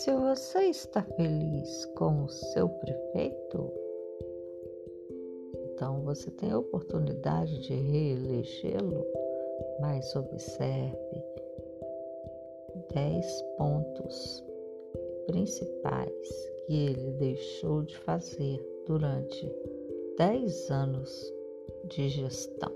Se você está feliz com o seu prefeito, então você tem a oportunidade de reelegê-lo, mas observe 10 pontos principais que ele deixou de fazer durante 10 anos de gestão.